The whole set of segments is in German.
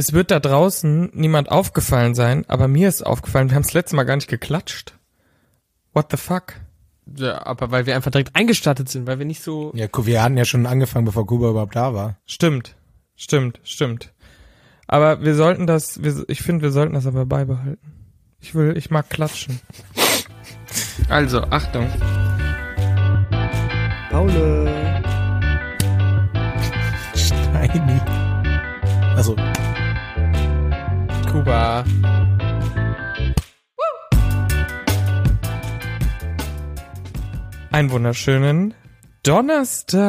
es wird da draußen niemand aufgefallen sein, aber mir ist aufgefallen, wir haben das letzte Mal gar nicht geklatscht. What the fuck? Ja, aber weil wir einfach direkt eingestattet sind, weil wir nicht so. Ja, wir hatten ja schon angefangen, bevor Kuba überhaupt da war. Stimmt, stimmt, stimmt. Aber wir sollten das, wir, ich finde, wir sollten das aber beibehalten. Ich will, ich mag klatschen. Also, Achtung. Paule. Steini. Also, Kuba. Einen wunderschönen Donnerstag.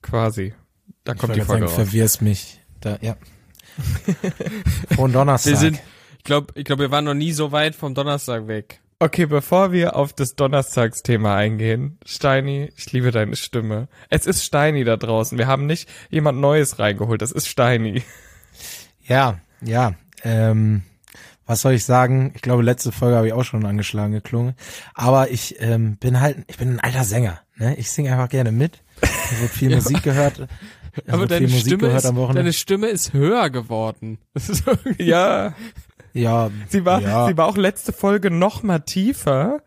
Quasi. Da kommt die Folge sagen, raus. verwirrst mich. Da, ja. Frohen Donnerstag. Wir sind, ich glaube, ich glaube, wir waren noch nie so weit vom Donnerstag weg. Okay, bevor wir auf das Donnerstagsthema eingehen, Steini, ich liebe deine Stimme. Es ist Steini da draußen. Wir haben nicht jemand Neues reingeholt. Das ist Steini. Ja, ja. Ähm, was soll ich sagen? Ich glaube, letzte Folge habe ich auch schon angeschlagen geklungen. Aber ich ähm, bin halt, ich bin ein alter Sänger. Ne? Ich singe einfach gerne mit. Es wird viel Musik gehört. Aber deine Stimme, gehört ist, deine Stimme ist höher geworden. Ja, ja, sie war, ja. sie war auch letzte Folge noch mal tiefer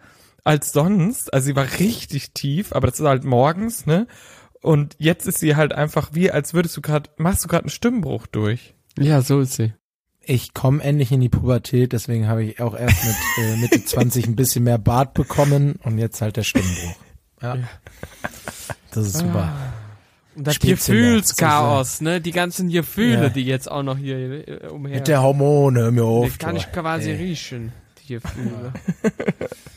als sonst. Also sie war richtig tief, aber das ist halt morgens, ne? Und jetzt ist sie halt einfach wie, als würdest du gerade, machst du gerade einen Stimmbruch durch. Ja, so ist sie. ich komme endlich in die Pubertät, deswegen habe ich auch erst mit äh, Mitte 20 ein bisschen mehr Bart bekommen und jetzt halt der Stimmbruch. Ja. Das ist super. Und das Gefühlschaos, ne? Die ganzen Gefühle, Ja. die jetzt auch noch hier äh, umher. Mit der Hormone, hör mir auf. das kann ich quasi Ey, riechen, die Gefühle.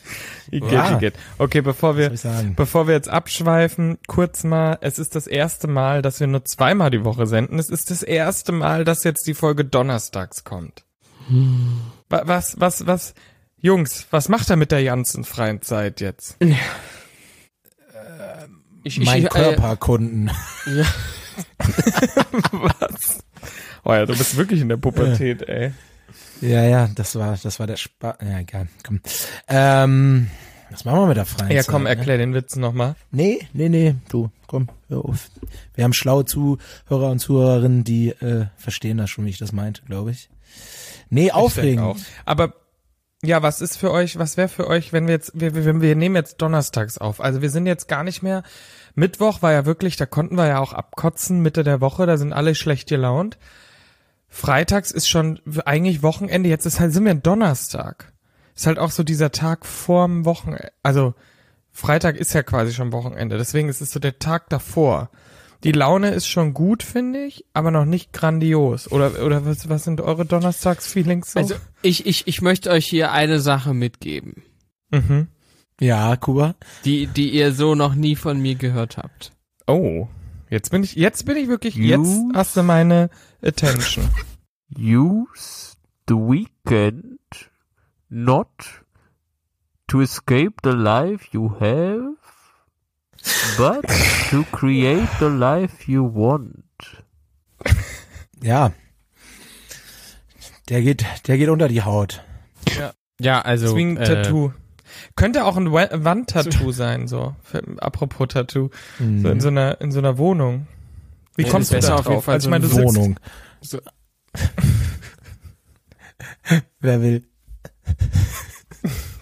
Igitt, Ja. igitt. Okay, bevor wir, ich? Bevor wir jetzt abschweifen, kurz mal, es ist das erste Mal, dass wir nur zweimal die Woche senden. Es ist das erste Mal, dass jetzt die Folge donnerstags kommt. Wa- Was, was, was, Jungs, was macht er mit der ganzen freien Zeit jetzt? Ich, ich, Mein äh, Körperkunden. ja. was? Oh ja, du bist wirklich in der Pubertät, ey. Ja, ja, das war, das war der Spaß. Ja, egal, komm. Ähm, was machen wir mit der freien Ja, Zeit, komm, ne? erklär den Witz nochmal. Nee, nee, nee, du, komm, hör auf. Wir haben schlaue Zuhörer und Zuhörerinnen, die äh, verstehen das schon, wie ich das meinte, glaube ich. Nee, aufregend. Aber ja, was ist für euch, was wäre für euch, wenn wir jetzt, wir, wir, wir nehmen jetzt donnerstags auf. Also wir sind jetzt gar nicht mehr, Mittwoch war ja wirklich, da konnten wir ja auch abkotzen, Mitte der Woche, da sind alle schlecht gelaunt. Freitags ist schon eigentlich Wochenende, jetzt ist halt, sind wir Donnerstag. Ist halt auch so dieser Tag vorm Wochenende, also Freitag ist ja quasi schon Wochenende, deswegen ist es so der Tag davor. Die Laune ist schon gut, finde ich, aber noch nicht grandios. Oder, oder was, was sind eure Donnerstags-Feelings so? Also ich, ich, ich möchte euch hier eine Sache mitgeben, Mhm. Ja, Kuba. die, die ihr so noch nie von mir gehört habt. Oh, jetzt bin ich, jetzt bin ich wirklich, News? jetzt hast du meine Attention. use the weekend not to escape the life you have, but to create the life you want. Ja. Der geht, der geht unter die Haut. Ja, also Swing äh, Tattoo. Könnte auch ein Wa- Wandtattoo sein, so. Für, apropos Tattoo. So Mhm. in so einer, in so einer Wohnung. Wie Ja, kommst du da auf jeden drauf? Fall Also so ich meine, eine du sitzt, Wohnung. So. Wer will?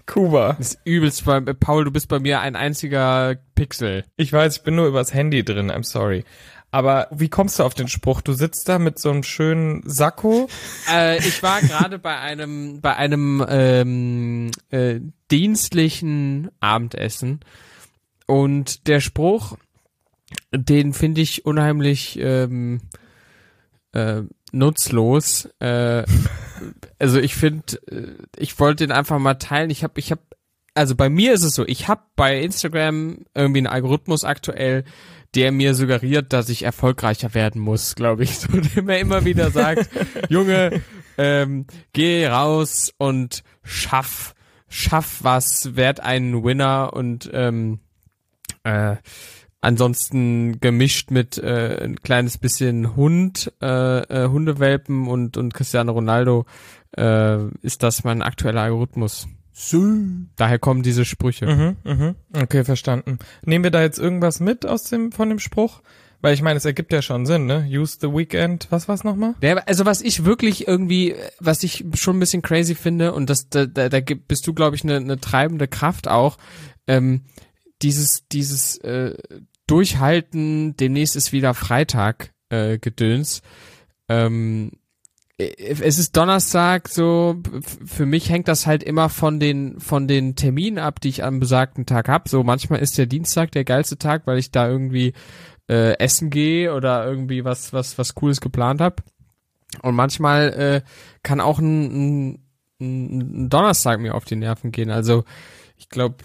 Kuba. Das ist übelst bei Paul, du bist bei mir ein einziger Pixel. Ich weiß, ich bin nur übers Handy drin, I'm sorry. Aber wie kommst du auf den Spruch? Du sitzt da mit so einem schönen Sakko. Äh, ich war gerade bei einem bei einem ähm, äh, dienstlichen Abendessen und der Spruch, den finde ich unheimlich ähm, äh, nutzlos. Äh, also ich finde, äh, ich wollte den einfach mal teilen. Ich habe, ich habe, also bei mir ist es so, ich habe bei Instagram irgendwie einen Algorithmus aktuell, der mir suggeriert, dass ich erfolgreicher werden muss, glaube ich, so der mir immer wieder sagt, Junge, ähm, geh raus und schaff, schaff was, werd ein Winner und ähm, äh, ansonsten gemischt mit äh, ein kleines bisschen Hund, äh, äh, Hundewelpen und und Cristiano Ronaldo äh, ist das mein aktueller Algorithmus. Daher kommen diese Sprüche. Mhm, mhm. Okay, verstanden. Nehmen wir da jetzt irgendwas mit aus dem, von dem Spruch? Weil ich meine, es ergibt ja schon Sinn, ne? Use the weekend. Was war's nochmal? Ja, also was ich wirklich irgendwie, was ich schon ein bisschen crazy finde, und das, da, da, da gibt- bist du, glaube ich, eine, eine treibende Kraft auch, ähm, dieses, dieses äh, Durchhalten, demnächst ist wieder Freitag äh, Gedöns. Ähm, äh, es ist Donnerstag, so für mich hängt das halt immer von den von den Terminen ab, die ich am besagten Tag hab. So manchmal ist der Dienstag der geilste Tag, weil ich da irgendwie äh, essen gehe oder irgendwie was was was cooles geplant hab. Und manchmal äh, kann auch ein, ein, ein Donnerstag mir auf die Nerven gehen. Also ich glaube,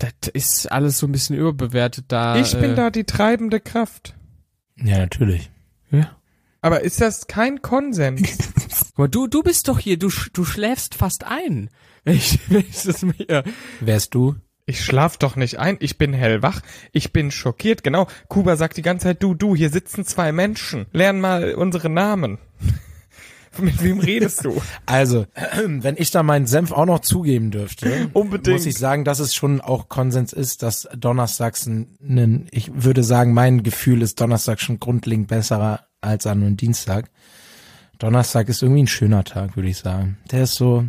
das ist alles so ein bisschen überbewertet da. ich bin äh, da die treibende Kraft. Ja, natürlich. Ja. Aber ist das kein Konsens? Aber du, du bist doch hier, du, du schläfst fast ein. Ich, ich das mir. Wärst du? Ich schlaf doch nicht ein, ich bin hellwach, ich bin schockiert, genau. Kuba sagt die ganze Zeit, du, du, hier sitzen zwei Menschen. Lern mal unsere Namen. Mit wem redest du? Also, wenn ich da meinen Senf auch noch zugeben dürfte, Unbedingt. muss ich sagen, dass es schon auch Konsens ist, dass Donnerstags ein, ein, ich würde sagen, mein Gefühl ist Donnerstag schon grundlegend besserer als an einem Dienstag. Donnerstag ist irgendwie ein schöner Tag, würde ich sagen. Der ist so,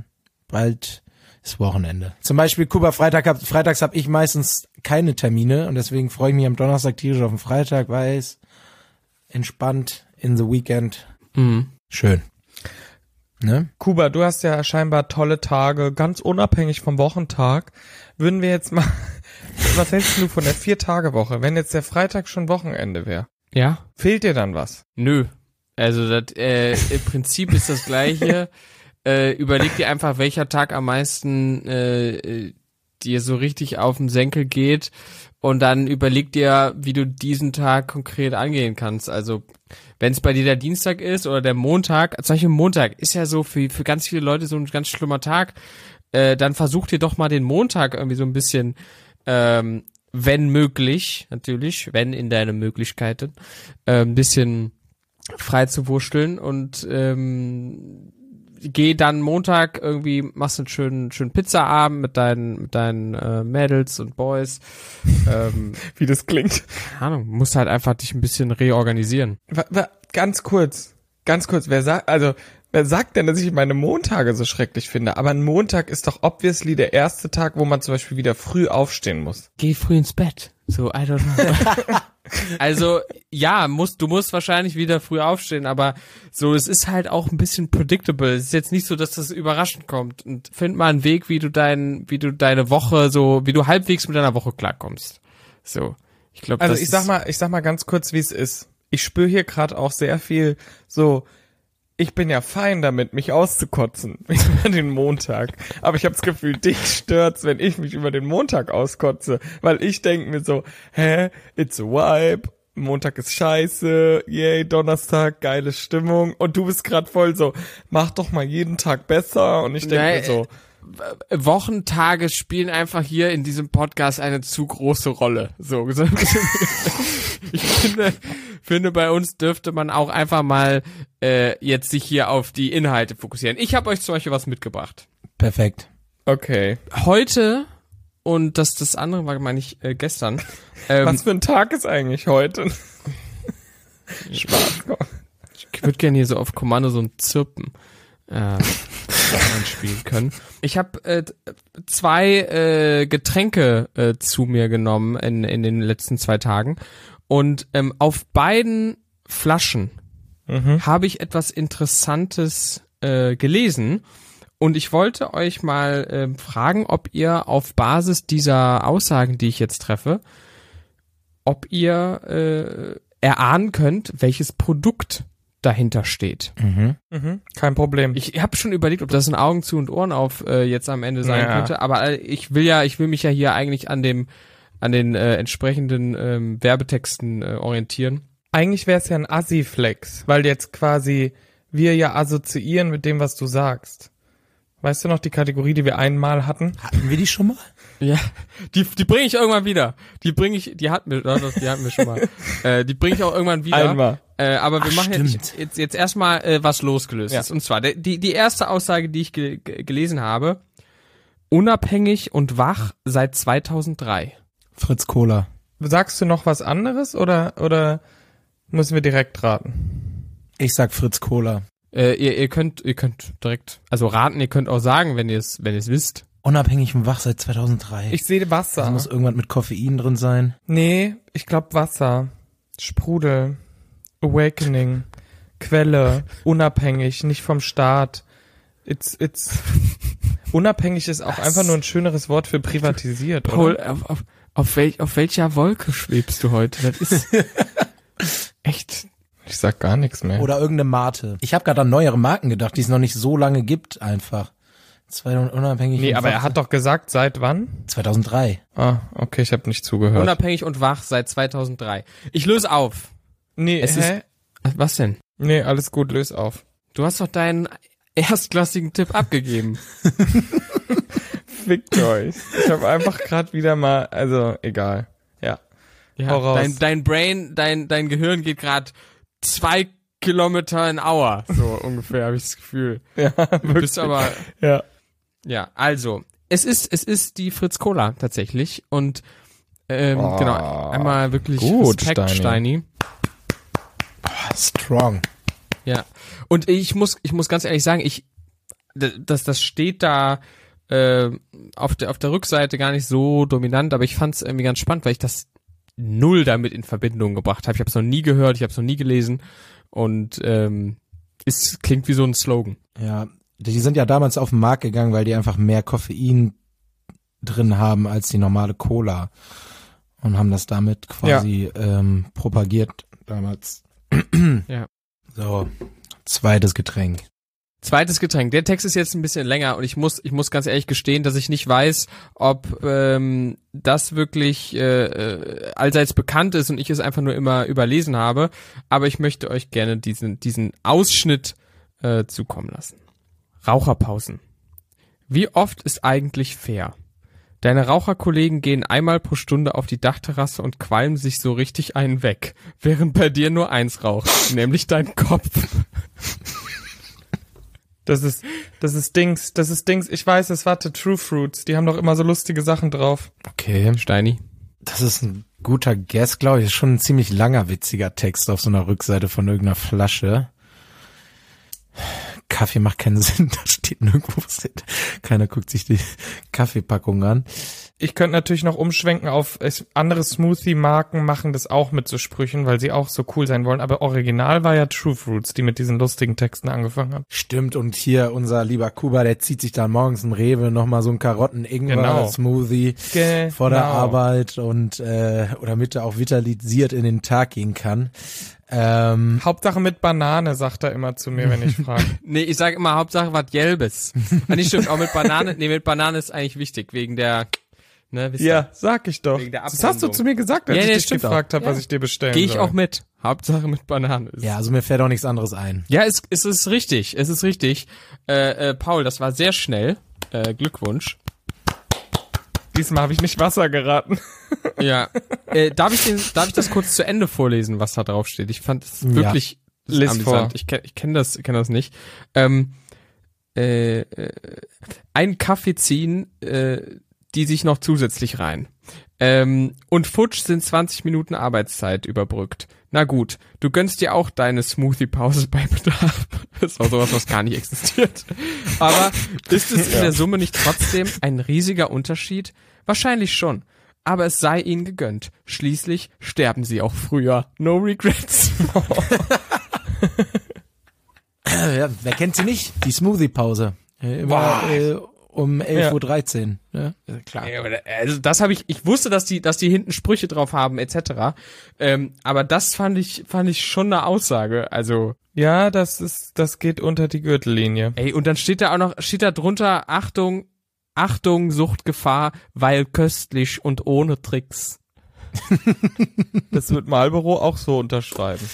bald ist Wochenende. Zum Beispiel Kuba Freitag hab, freitags habe ich meistens keine Termine und deswegen freue ich mich am Donnerstag tierisch auf den Freitag, weiß, entspannt in the weekend. Mhm. Schön. Ne? Kuba, du hast ja scheinbar tolle Tage, ganz unabhängig vom Wochentag. Würden wir jetzt mal, was hältst du von der Vier-Tage-Woche, wenn jetzt der Freitag schon Wochenende wäre? Ja? Fehlt dir dann was? Nö. Also das, äh, im Prinzip ist das gleiche. äh, überleg dir einfach, welcher Tag am meisten äh, äh, dir so richtig auf den Senkel geht und dann überleg dir, wie du diesen Tag konkret angehen kannst. Also wenn es bei dir der Dienstag ist oder der Montag, zum Beispiel Montag ist ja so für, für ganz viele Leute so ein ganz schlimmer Tag, äh, dann versuch dir doch mal den Montag irgendwie so ein bisschen, ähm, wenn möglich, natürlich, wenn in deine Möglichkeiten, äh, ein bisschen frei zu wursteln und ähm, geh dann Montag irgendwie, machst einen schönen, schönen Pizzaabend mit deinen, mit deinen äh, Mädels und Boys. ähm, Wie das klingt. keine Ahnung, musst halt einfach dich ein bisschen reorganisieren. Wa- Ganz kurz, ganz kurz, wer sagt, also, wer sagt denn, dass ich meine Montage so schrecklich finde? Aber ein Montag ist doch obviously der erste Tag, wo man zum Beispiel wieder früh aufstehen muss. Geh früh ins Bett. So, I don't know. also, ja, musst, du musst wahrscheinlich wieder früh aufstehen, aber so, es ist halt auch ein bisschen predictable. Es ist jetzt nicht so, dass das überraschend kommt. Und find mal einen Weg, wie du dein, wie du deine Woche so, wie du halbwegs mit deiner Woche klarkommst. So. Ich glaube, Also ich sag mal, ich sag mal ganz kurz, wie es ist. Ich spüre hier gerade auch sehr viel so, ich bin ja fein damit, mich auszukotzen über den Montag. Aber ich habe das Gefühl, dich stört's, wenn ich mich über den Montag auskotze. Weil ich denk mir so, hä, it's a vibe, Montag ist scheiße, yay, Donnerstag, geile Stimmung. Und du bist gerade voll so, mach doch mal jeden Tag besser. Und ich denk Nein, mir so, Wochentage spielen einfach hier in diesem Podcast eine zu große Rolle. So, so ich finde, finde, bei uns dürfte man auch einfach mal äh, jetzt sich hier auf die Inhalte fokussieren. Ich habe euch zum Beispiel was mitgebracht. Perfekt. okay, Heute und das das andere war meine ich äh, gestern. Ähm, was für ein Tag ist eigentlich heute? Spaß. Ich würde gerne hier so auf Kommando so ein Zirpen äh, einspielen können. Ich habe äh, zwei äh, Getränke äh, zu mir genommen in, in den letzten zwei Tagen und ähm, auf beiden Flaschen Mhm. habe ich etwas Interessantes äh, gelesen und ich wollte euch mal ähm, fragen, ob ihr auf Basis dieser Aussagen, die ich jetzt treffe, ob ihr äh, erahnen könnt, welches Produkt dahinter steht. Mhm. Mhm. Kein Problem. Ich habe schon überlegt, ob das ein Augen zu und Ohren auf äh, jetzt am Ende sein Ja. könnte, aber äh, ich will ja, ich will mich ja hier eigentlich an dem an den äh, entsprechenden ähm, Werbetexten äh, orientieren. Eigentlich wäre es ja ein Assi-Flex, weil jetzt quasi wir ja assoziieren mit dem, was du sagst. Weißt du noch die Kategorie, die wir einmal hatten? Hatten wir die schon mal? Ja, die, die bringe ich irgendwann wieder. Die bringe ich, die hatten wir, die hatten wir schon mal. äh, die bringe ich auch irgendwann wieder. Einmal. Äh, aber wir Ach, machen jetzt, jetzt, jetzt erstmal äh, was losgelöst Ja. ist. Und zwar, die, die erste Aussage, die ich ge gelesen habe, unabhängig und wach seit 2003. Fritz Cola. sagst du noch was anderes oder, oder müssen wir direkt raten? Ich sag Fritz Cola. Äh, ihr, ihr könnt, ihr könnt direkt, also raten, ihr könnt auch sagen, wenn ihr es, wenn ihr es wisst. Unabhängig und wach seit 2003. Ich sehe Wasser. das muss irgendwas mit Koffein drin sein. nee, ich glaube Wasser. Sprudel. Awakening. Quelle. Unabhängig, nicht vom Staat. It's, it's, unabhängig ist auch einfach nur ein schöneres Wort für privatisiert, Paul, oder? auf, auf, auf, welch, auf welcher Wolke schwebst du heute? Das ist echt. Ich sag gar nichts mehr. Oder irgendeine Mate. Ich habe gerade an neuere Marken gedacht, die es noch nicht so lange gibt einfach. Zwei unabhängig. nee, und aber wach er hat doch gesagt, seit wann? 2003. Ah, okay, ich habe nicht zugehört. Unabhängig und wach seit 2003. Ich löse auf. nee, Es hä? ist- Was denn? nee, alles gut, löse auf. Du hast doch deinen erstklassigen Tipp abgegeben. Fickt euch. Ich habe einfach gerade wieder mal, also egal. Ja. Ja, dein, dein Brain, dein, dein Gehirn geht gerade zwei Kilometer in Hour. So ungefähr, habe ich das Gefühl. Ja, Du bist aber, Ja. ja, also, es ist, es ist die Fritz Cola tatsächlich und ähm, Oh, genau, einmal wirklich gut, Respekt, Steini. Steini. Strong. Ja. Und ich muss, ich muss ganz ehrlich sagen, ich, das, das steht da äh, auf der auf der Rückseite gar nicht so dominant, aber ich fand es irgendwie ganz spannend, weil ich das null damit in Verbindung gebracht habe. Ich habe es noch nie gehört, ich habe es noch nie gelesen und ähm, es klingt wie so ein Slogan. Ja, die sind ja damals auf den Markt gegangen, weil die einfach mehr Koffein drin haben als die normale Cola und haben das damit quasi ähm, propagiert damals. Ja. So, zweites Getränk. Zweites Getränk. Der Text ist jetzt ein bisschen länger und ich muss, ich muss ganz ehrlich gestehen, dass ich nicht weiß, ob ähm, das wirklich äh, äh, allseits bekannt ist und ich es einfach nur immer überlesen habe. Aber ich möchte euch gerne diesen, diesen Ausschnitt äh, zukommen lassen. Raucherpausen. Wie oft ist eigentlich fair? Deine Raucherkollegen gehen einmal pro Stunde auf die Dachterrasse und qualmen sich so richtig einen weg, während bei dir nur eins raucht, nämlich dein Kopf. Das ist, das ist Dings, das ist Dings. Ich weiß, es warte True Fruits. Die haben doch immer so lustige Sachen drauf. Okay. Steini. Das ist ein guter Guess, glaube ich. Ist schon ein ziemlich langer, witziger Text auf so einer Rückseite von irgendeiner Flasche. Kaffee macht keinen Sinn, da steht nirgendwo was. drin. Keiner guckt sich die Kaffeepackung an. Ich könnte natürlich noch umschwenken auf andere Smoothie-Marken machen das auch mit so Sprüchen, weil sie auch so cool sein wollen. Aber original war ja True Fruits, die mit diesen lustigen Texten angefangen haben. Stimmt, und hier unser lieber Kuba, der zieht sich dann morgens im Rewe nochmal so ein Karotten-Ingwer-Smoothie Genau. vor der Arbeit und äh, oder damit er auch vitalisiert in den Tag gehen kann. Ähm, Hauptsache mit Banane, sagt er immer zu mir, wenn ich frage. Nee, ich sage immer Hauptsache was Gelbes. ah, nicht stimmt, auch mit Banane. Nee, mit Banane ist eigentlich wichtig, wegen der, ne, wisst ihr. ja, sag ich doch. Wegen der Das hast du zu mir gesagt, als Ja, ich nee, dich gefragt habe, was Ja. ich dir bestellen Gehe ich soll. auch mit. Hauptsache mit Banane. Ist- ja, also mir fällt auch nichts anderes ein. Ja, es, es ist richtig, es ist richtig. Äh, äh, Paul, das war sehr schnell. Äh, Glückwunsch. Diesmal habe ich nicht Wasser geraten. Ja. äh, darf ich den, darf ich das kurz zu Ende vorlesen, was da drauf steht? Ich fand es wirklich ist Lies vor. Ich kenne ich kenn das, kenn das nicht. Ähm, äh, äh, ein Kaffee ziehen, äh, die sich noch zusätzlich rein. Ähm, und futsch sind 20 Minuten Arbeitszeit überbrückt. Na gut, du gönnst dir auch deine Smoothie-Pause bei Bedarf. Das war sowas, was gar nicht existiert. Aber ist es in der Summe nicht trotzdem ein riesiger Unterschied? Wahrscheinlich schon. Aber es sei ihnen gegönnt. Schließlich sterben sie auch früher. No regrets. Ja, wer kennt sie nicht? Die Smoothie-Pause. Äh, Immer äh, um 11.13 Uhr. Ne? Ja, klar. Also das habe ich, ich wusste, dass die, dass die hinten Sprüche drauf haben, etc. Ähm, aber das fand ich, fand ich schon eine Aussage. Also, Ja, das ist, das geht unter die Gürtellinie. ey, und dann steht da auch noch, steht da drunter, Achtung, Achtung, Suchtgefahr, weil köstlich und ohne Tricks. Das wird Marlboro auch so unterschreiben.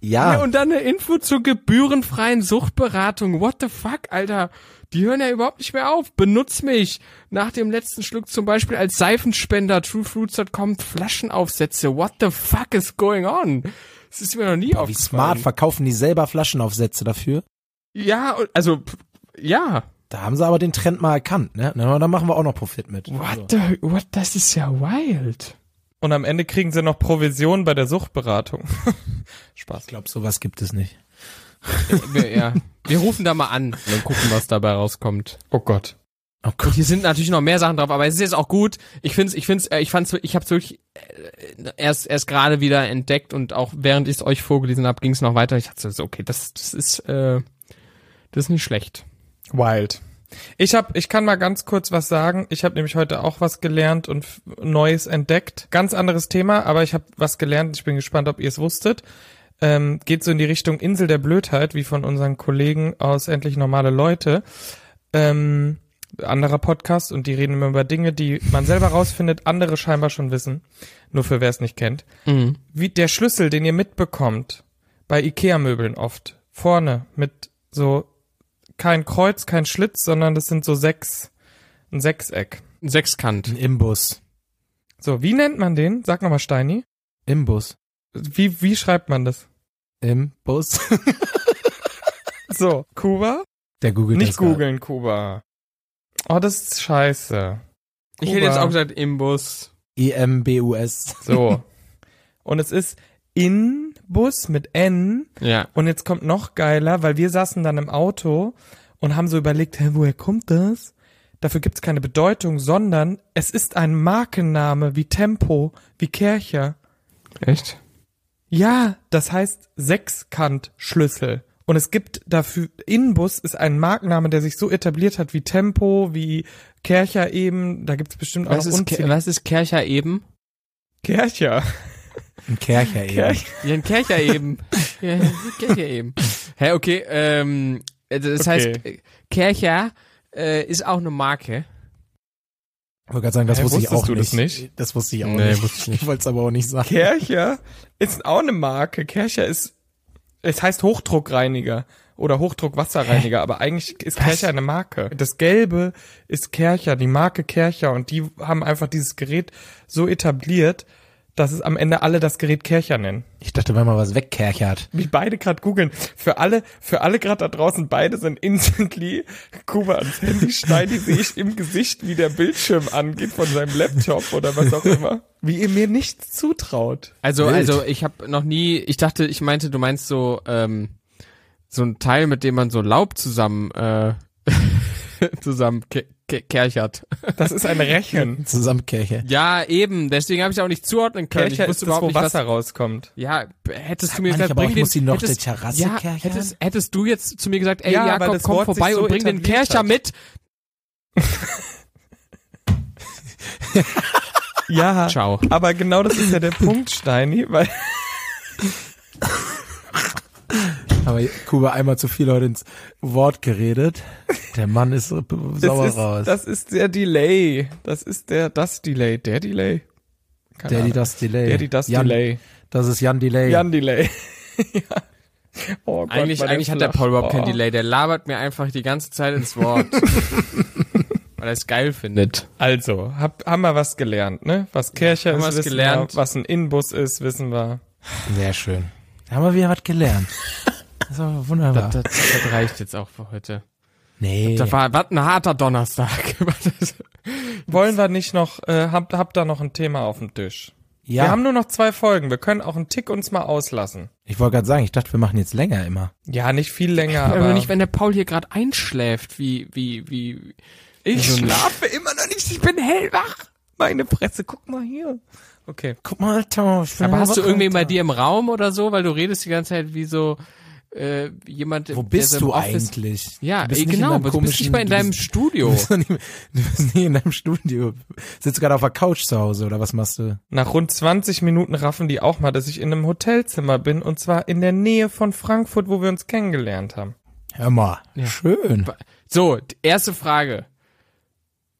Ja, Ja, und dann eine Info zur gebührenfreien Suchtberatung. What the fuck, Alter? Die hören ja überhaupt nicht mehr auf. Benutz mich. Nach dem letzten Schluck zum Beispiel als Seifenspender. TrueFruits.com Flaschenaufsätze. What the fuck is going on? Das ist mir noch nie wie aufgefallen. smart verkaufen die selber Flaschenaufsätze dafür. Ja, also, ja. Da haben sie aber den Trend mal erkannt, ne? Na, da machen wir auch noch Profit mit. Also, What the, what, das ist ja wild. Und am Ende kriegen sie noch Provision bei der Suchtberatung. Spaß. Ich glaube, sowas gibt es nicht. Wir, ja. Wir rufen da mal an und gucken, was dabei rauskommt. Oh Gott. Oh Und hier sind natürlich noch mehr Sachen drauf, aber es ist jetzt auch gut. Ich find's, ich find's, äh, ich fand's, ich hab's wirklich äh, erst erst gerade wieder entdeckt und auch während ich es euch vorgelesen habe, ging es noch weiter. Ich dachte so, okay, das das ist äh, das ist nicht schlecht. Wild. Ich hab, ich kann mal ganz kurz was sagen. Ich habe nämlich heute auch was gelernt und Neues entdeckt. Ganz anderes Thema, aber ich habe was gelernt. Ich bin gespannt, ob ihr es wusstet. Ähm, geht so in die Richtung Insel der Blödheit, wie von unseren Kollegen aus Endlich Normale Leute. Ähm, anderer Podcast und die reden immer über Dinge, die man selber rausfindet, andere scheinbar schon wissen. Nur für wer es nicht kennt. Mhm. Wie der Schlüssel, den ihr mitbekommt, bei Ikea-Möbeln oft, vorne mit so kein Kreuz, kein Schlitz, sondern das sind so sechs, ein Sechseck. Ein Sechskant. Ein Imbus. So, wie nennt man den? Sag nochmal, Steini. Imbus. Wie, wie schreibt man das? Imbus. So, Kuba? Der googelt Nicht googeln, Kuba. Oh, das ist scheiße. Ich hätte jetzt Kuba. auch gesagt Imbus. I-M-B-U-S. So. Und es ist Inbus mit N. Ja. Und jetzt kommt noch geiler, weil wir saßen dann im Auto und haben so überlegt, hä, woher kommt das? Dafür gibt's keine Bedeutung, sondern es ist ein Markenname wie Tempo, wie Kercher. Echt? Ja, das heißt Sechskantschlüssel. Und es gibt dafür, Inbus ist ein Markenname, der sich so etabliert hat wie Tempo, wie Kercher eben. Da gibt's bestimmt auch Was noch ist, Ke- was ist Kercher eben? Kercher. Ein Kercher eben. Kercher. Ja, ein Kercher eben. ja, ein Kercher eben. Hä, okay, ähm, das Okay. heißt, äh, Kercher äh, ist auch eine Marke. Ich wollte gerade sagen, das Hä, wusste ich auch du das nicht. nicht? Das wusste ich auch Nee, nicht. wusste ich nicht. Ich wollte es aber auch nicht sagen. Kercher ist auch eine Marke. Kercher ist, es heißt Hochdruckreiniger oder Hochdruckwasserreiniger, aber eigentlich ist Was? Kercher eine Marke. Das Gelbe ist Kercher, die Marke Kercher und die haben einfach dieses Gerät so etabliert, dass es am Ende alle das Gerät Kercher nennen. Ich dachte, wenn man was wegkerchert. Wie beide gerade googeln. Für alle, für alle gerade da draußen, beide sind instantly Kuba ans Handy Steini sehe ich im Gesicht, wie der Bildschirm angeht von seinem Laptop oder was auch immer. Wie ihr mir nichts zutraut. Also, Wild. also ich habe noch nie, ich dachte, ich meinte, du meinst so, ähm, so ein Teil, mit dem man so Laub zusammen, äh, zusammen kerchert. Das ist ein Rechen. Zusammenkercher. Ja, eben, deswegen habe ich auch nicht zuordnen können. Kercher ich ist wusste das, überhaupt wo nicht, Wasser was, rauskommt. Ja, hättest du Sagt mir gesagt, nicht, aber bring ich den, muss die noch hättest, der Terrasse ja, kerchern? hättest, hättest du jetzt zu mir gesagt, ey Ja, Jakob, das komm Wort vorbei so und bring den Kercher hat. mit. Ja, Ciao. aber genau das ist ja der Punkt, Steini, weil Aber Kuba einmal zu viel heute ins Wort geredet. Der Mann ist so das sauer ist, raus. das ist der Delay. Das ist der, das Delay. Der Delay. Keine Daddy Ahnung. das Delay. Der, die, das Jan, Delay. Das ist Jan Delay. Jan Delay. ja. Oh Gott, Eigentlich, eigentlich hat der. Paul überhaupt kein Oh. Delay, der labert mir einfach die ganze Zeit ins Wort. weil er es geil findet. Also, hab, haben wir was gelernt, ne? Was Kirche haben ist, wissen gelernt. wir. Was ein Inbus ist, wissen wir. Sehr schön. Da haben wir wieder was gelernt. Das war wunderbar. Das, das, das reicht jetzt auch für heute. nee. Das war, was ein harter Donnerstag. Wollen wir nicht noch, äh, habt, habt da noch ein Thema auf dem Tisch? ja, Wir haben nur noch zwei Folgen. Wir können auch einen Tick uns mal auslassen. ich wollte gerade sagen, ich dachte, wir machen jetzt länger immer. Ja, nicht viel länger, aber aber nicht, wenn der Paul hier gerade einschläft, wie, wie, wie. ich so schlafe immer noch nicht. Ich bin hellwach. Meine Fresse, guck mal hier. Okay. Guck mal, Alter, ich bin Aber hast du irgendwie bei dir im Raum oder so, weil du redest die ganze Zeit wie so äh, jemand. Wo der bist so du Office- eigentlich? Ja, Du bist ey, nicht in genau. deinem Du bist nicht mal in deinem bist- Studio. Du bist, nicht, du bist nie in deinem Studio. Sitzt du gerade auf der Couch zu Hause oder was machst du? Nach rund 20 Minuten raffen die auch mal, dass ich in einem Hotelzimmer bin und zwar in der Nähe von Frankfurt, wo wir uns kennengelernt haben. Hör mal, Ja. schön. So, erste Frage.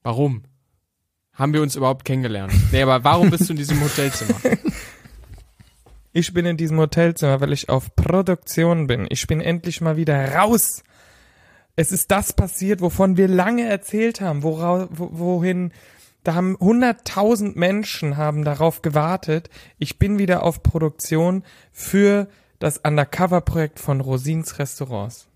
Warum? Haben wir uns überhaupt kennengelernt? Nee, aber warum bist du in diesem Hotelzimmer? Ich bin in diesem Hotelzimmer, weil ich auf Produktion bin. Ich bin endlich mal wieder raus. Es ist das passiert, wovon wir lange erzählt haben, wora, wo, wohin, da haben hunderttausend Menschen haben darauf gewartet. Ich bin wieder auf Produktion für das Undercover-Projekt von Rosins Restaurants.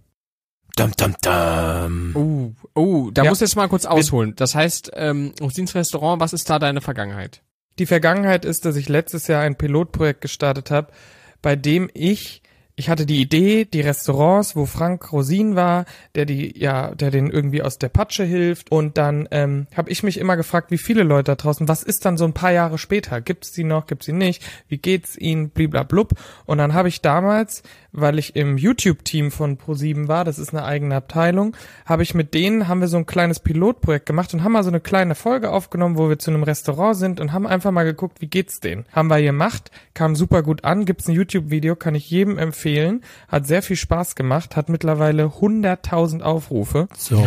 Dum, dum, dum. Oh, oh, da Ja. muss jetzt mal kurz ausholen. Das heißt, ähm, Rosins Restaurant, was ist da deine Vergangenheit? Die Vergangenheit ist, dass ich letztes Jahr ein Pilotprojekt gestartet habe, bei dem ich ich hatte die Idee, die Restaurants, wo Frank Rosin war, der die ja, der den irgendwie aus der Patsche hilft und dann ähm, habe ich mich immer gefragt, wie viele Leute da draußen, was ist dann so ein paar Jahre später? Gibt's die noch, gibt's sie nicht? Wie geht's ihnen? Bliblablub. Und dann habe ich damals weil ich im YouTube-Team von Pro7 war, das ist eine eigene Abteilung, habe ich mit denen, haben wir so ein kleines Pilotprojekt gemacht und haben mal so eine kleine Folge aufgenommen, wo wir zu einem Restaurant sind und haben einfach mal geguckt, wie geht's denen. Haben wir gemacht, kam super gut an, gibt's ein YouTube-Video, kann ich jedem empfehlen, hat sehr viel Spaß gemacht, hat mittlerweile 100.000 Aufrufe. So.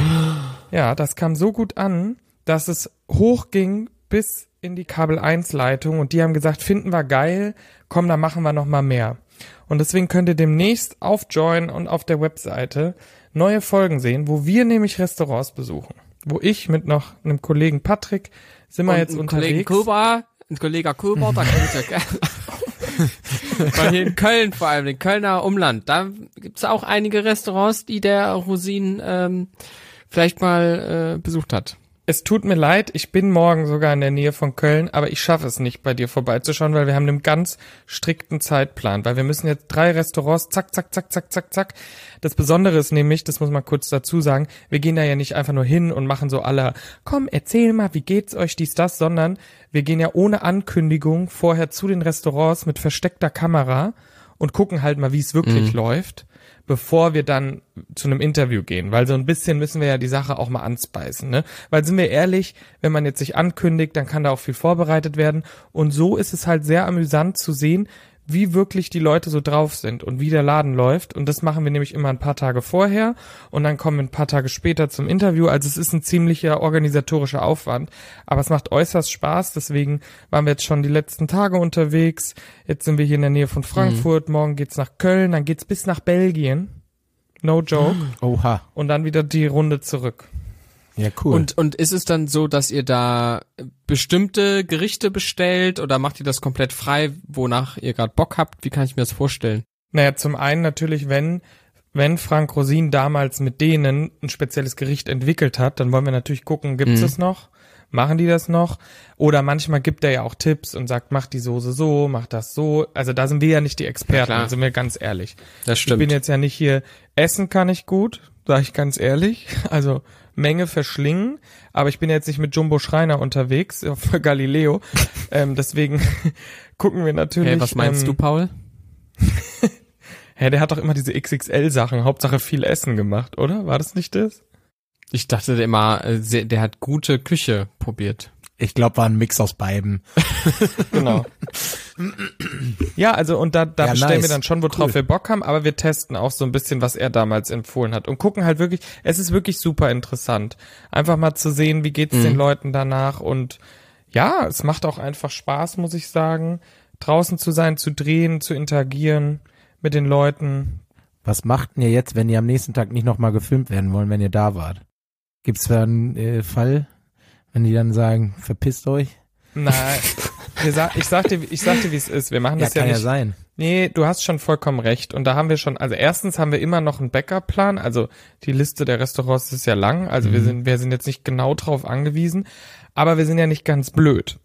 Ja, das kam so gut an, dass es hochging bis in die Kabel 1 Leitung und die haben gesagt, finden wir geil, komm, da machen wir noch mal mehr. Und deswegen könnt ihr demnächst auf Join und auf der Webseite neue Folgen sehen, wo wir nämlich Restaurants besuchen. Wo ich mit noch einem Kollegen Patrick sind wir Und jetzt ein unterwegs. Kollegen Kuba, ein Kollege Kuba, da könnt ihr gerne. Weil hier in Köln vor allem, in Kölner Umland, da gibt's auch einige Restaurants, die der Rosin ähm, vielleicht mal äh, besucht hat. Es tut mir leid, ich bin morgen sogar in der Nähe von Köln, aber ich schaffe es nicht, bei dir vorbeizuschauen, weil wir haben einen ganz strikten Zeitplan, weil wir müssen jetzt drei Restaurants, zack, zack, zack, zack, zack, zack. Das Besondere ist nämlich, das muss man kurz dazu sagen, wir gehen da ja nicht einfach nur hin und machen so alle, komm, erzähl mal, wie geht's euch, dies, das, sondern wir gehen ja ohne Ankündigung vorher zu den Restaurants mit versteckter Kamera und gucken halt mal, wie es wirklich läuft, bevor wir dann zu einem Interview gehen. Weil so ein bisschen müssen wir ja die Sache auch mal anspeisen, ne? Weil sind wir ehrlich, wenn man jetzt sich ankündigt, dann kann da auch viel vorbereitet werden. Und so ist es halt sehr amüsant zu sehen, wie wirklich die Leute so drauf sind und wie der Laden läuft. Und das machen wir nämlich immer ein paar Tage vorher und dann kommen wir ein paar Tage später zum Interview. Also es ist ein ziemlicher organisatorischer Aufwand, aber es macht äußerst Spaß. Deswegen waren wir jetzt schon die letzten Tage unterwegs. Jetzt sind wir hier in der Nähe von Frankfurt. Morgen geht's nach Köln, dann geht's bis nach Belgien. No joke. Oha. Und dann wieder die Runde zurück. Ja, cool. Und, und ist es dann so, dass ihr da bestimmte Gerichte bestellt oder macht ihr das komplett frei, wonach ihr gerade Bock habt? Wie kann ich mir das vorstellen? Naja, zum einen natürlich, wenn, wenn Frank Rosin damals mit denen ein spezielles Gericht entwickelt hat, dann wollen wir natürlich gucken, gibt's Mhm. es noch? Machen die das noch? Oder manchmal gibt er ja auch Tipps und sagt, mach die Soße so, mach das so. Also da sind wir ja nicht die Experten, sind wir ganz ehrlich. Das Ich bin jetzt ja nicht hier, essen kann ich gut, sage ich ganz ehrlich. Also Menge verschlingen, aber ich bin jetzt nicht mit Jumbo Schreiner unterwegs für Galileo. ähm, deswegen gucken wir natürlich. Hey, was meinst ähm, du, Paul? Hä, der hat doch immer diese XXL-Sachen, Hauptsache viel Essen gemacht, oder? War das nicht das? Ich dachte immer, äh, der hat gute Küche probiert. Ich glaube, war ein Mix aus beiden. Genau. ja, also und da, da Ja, bestellen nice. wir dann schon, worauf Cool. wir Bock haben, aber wir testen auch so ein bisschen, was er damals empfohlen hat und gucken halt wirklich, es ist wirklich super interessant. Einfach mal zu sehen, wie geht's den Leuten danach und ja, es macht auch einfach Spaß, muss ich sagen, draußen zu sein, zu drehen, zu interagieren mit den Leuten. Was macht denn ihr jetzt, wenn ihr am nächsten Tag nicht nochmal gefilmt werden wollen, wenn ihr da wart? Gibt's da einen äh, Fall, wenn die dann sagen, verpisst euch? Nein, wir sa ich sag dir, ich sag dir, wie es ist. Wir machen Ja, das ja, kann ja nicht. sein. Nee, du hast schon vollkommen recht. Und da haben wir schon, also erstens haben wir immer noch einen Backup-Plan. Also die Liste der Restaurants ist ja lang. Also wir sind, wir sind jetzt nicht genau drauf angewiesen. Aber wir sind ja nicht ganz blöd.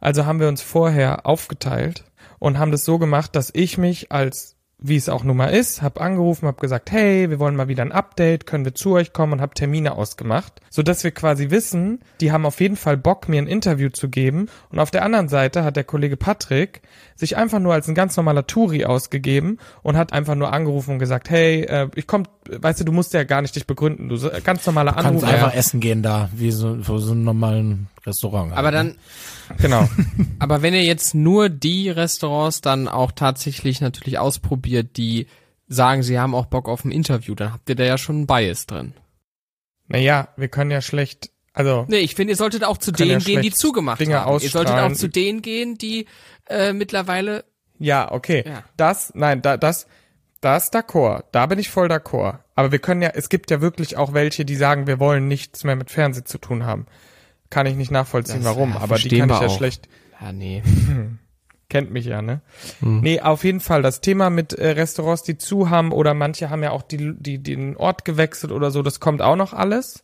Also haben wir uns vorher aufgeteilt und haben das so gemacht, dass ich mich als wie es auch nun mal ist, hab angerufen, hab gesagt, hey, wir wollen mal wieder ein Update, können wir zu euch kommen und hab Termine ausgemacht, so dass wir quasi wissen, die haben auf jeden Fall Bock, mir ein Interview zu geben. Und auf der anderen Seite hat der Kollege Patrick sich einfach nur als ein ganz normaler Touri ausgegeben und hat einfach nur angerufen und gesagt, hey, äh, ich komm, weißt du, du musst ja gar nicht dich begründen, du so- ganz normaler Du kannst Anruf. einfach essen gehen da, wie so, so einen normalen Restaurant. Aber halt, dann, ne? Genau. aber wenn ihr jetzt nur die Restaurants dann auch tatsächlich natürlich ausprobiert, die sagen, sie haben auch Bock auf ein Interview, dann habt ihr da ja schon einen Bias drin. Naja, wir können ja schlecht, also Nee, ich finde, ihr solltet auch zu Können ja denen gehen, die zugemacht Dinge haben. Ihr solltet auch zu denen gehen, die äh, mittlerweile Ja, okay. Ja. Das, nein, da, das, das d'accord. Da bin ich voll d'accord. Aber wir können ja, es gibt ja wirklich auch welche, die sagen, wir wollen nichts mehr mit Fernsehen zu tun haben. Kann ich nicht nachvollziehen, Das, warum. ja, aber die kann ich wir ja auch. schlecht, Ja, nee. kennt mich ja, ne? Hm. Nee, auf jeden Fall. Das Thema mit äh, Restaurants, die zu haben oder manche haben ja auch die, die, den Ort gewechselt oder so, das kommt auch noch alles.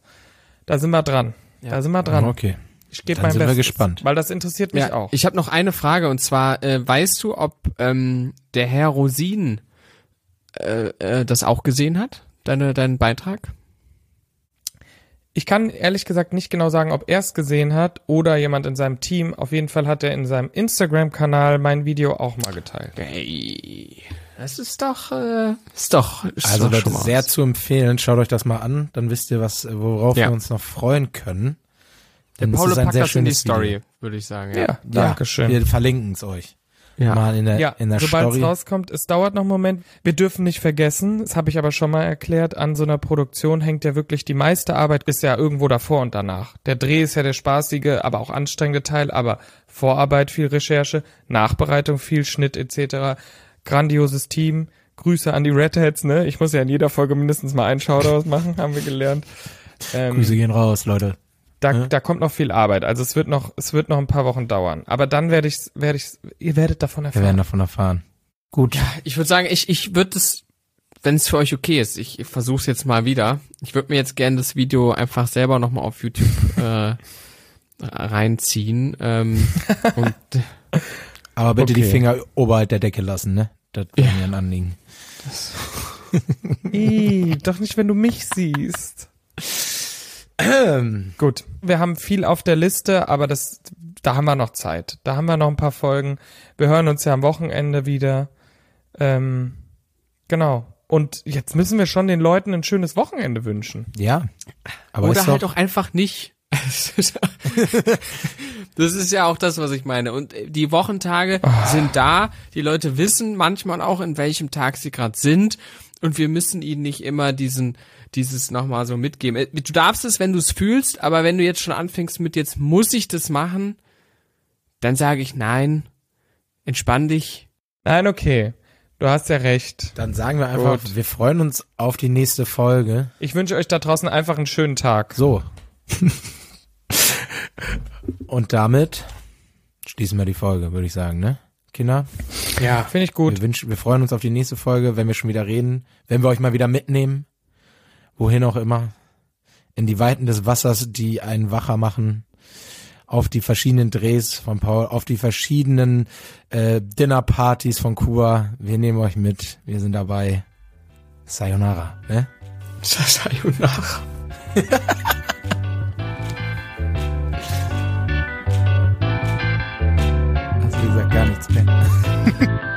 Da sind wir dran. Ja. Da sind wir dran. Okay. Ich gebe mein sind wir Bestes. gespannt. Weil das interessiert mich auch. Ich habe noch eine Frage und zwar, äh, weißt du, ob ähm, der Herr Rosin äh, äh, das auch gesehen hat? Deine, deinen Beitrag? Ich kann ehrlich gesagt nicht genau sagen, ob er es gesehen hat oder jemand in seinem Team. Auf jeden Fall hat er in seinem Instagram-Kanal mein Video auch mal geteilt. Hey, das ist doch, äh, ist doch, ist Also doch mal sehr was. zu empfehlen. Schaut euch das mal an, dann wisst ihr, was, worauf Ja. wir uns noch freuen können. Denn es Paulo ist ein packt sehr das in die schönes Story, Video. würde ich sagen. Ja, Ja. Ja, Dankeschön. wir verlinken es euch. Ja. Mal in der, Ja, in der sobald es Story. rauskommt, es dauert noch einen Moment. Wir dürfen nicht vergessen, das habe ich aber schon mal erklärt, an so einer Produktion hängt ja wirklich die meiste Arbeit ist ja irgendwo davor und danach. Der Dreh ist ja der spaßige, aber auch anstrengende Teil, aber Vorarbeit viel Recherche, Nachbereitung viel Schnitt etc. Grandioses Team. Grüße an die Redheads, ne? Ich muss ja in jeder Folge mindestens mal einen Shoutout machen, haben wir gelernt. Ähm, Grüße gehen raus, Leute. Da, Ja. da kommt noch viel Arbeit. Also es wird noch, es wird noch ein paar Wochen dauern. Aber dann werde ich, werde ich, ihr werdet davon Wir erfahren. werden davon erfahren. Gut. Ich würde sagen, ich, ich würde es, wenn es für euch okay ist, ich, ich versuche es jetzt mal wieder. Ich würde mir jetzt gerne das Video einfach selber nochmal auf YouTube äh, reinziehen. Ähm, und Aber bitte die Okay. Finger oberhalb der Decke lassen, ne? Das wäre mir ein Anliegen. Ih, doch nicht, wenn du mich siehst. Ähm, Gut, wir haben viel auf der Liste, aber das, da haben wir noch Zeit. Da haben wir noch ein paar Folgen. Wir hören uns ja am Wochenende wieder. Ähm, genau. Und jetzt müssen wir schon den Leuten ein schönes Wochenende wünschen. ja. Aber oder halt doch, auch einfach nicht. das ist ja auch das, was ich meine. Und die Wochentage sind da. Die Leute wissen manchmal auch, in welchem Tag sie gerade sind. Und wir müssen ihnen nicht immer diesen, dieses nochmal so mitgeben. Äh, Du darfst es, wenn du es fühlst, aber wenn du jetzt schon anfängst mit jetzt muss ich das machen, dann sage ich nein. Entspann dich. Nein, okay. Du hast ja recht. dann sagen wir einfach, Gut. wir freuen uns auf die nächste Folge. Ich wünsche euch da draußen einfach einen schönen Tag. So. Und damit schließen wir die Folge, würde ich sagen, ne? Kinder, Ja. Finde ich gut. wir, wünschen, wir freuen uns auf die nächste Folge, wenn wir schon wieder reden, wenn wir euch mal wieder mitnehmen, wohin auch immer, in die Weiten des Wassers, die einen wacher machen, auf die verschiedenen Drehs von Paul, auf die verschiedenen äh, Dinnerpartys von Kuba. Wir nehmen euch mit, wir sind dabei. Sayonara, ne? Sayonara. Also wie gesagt, gar nichts mehr.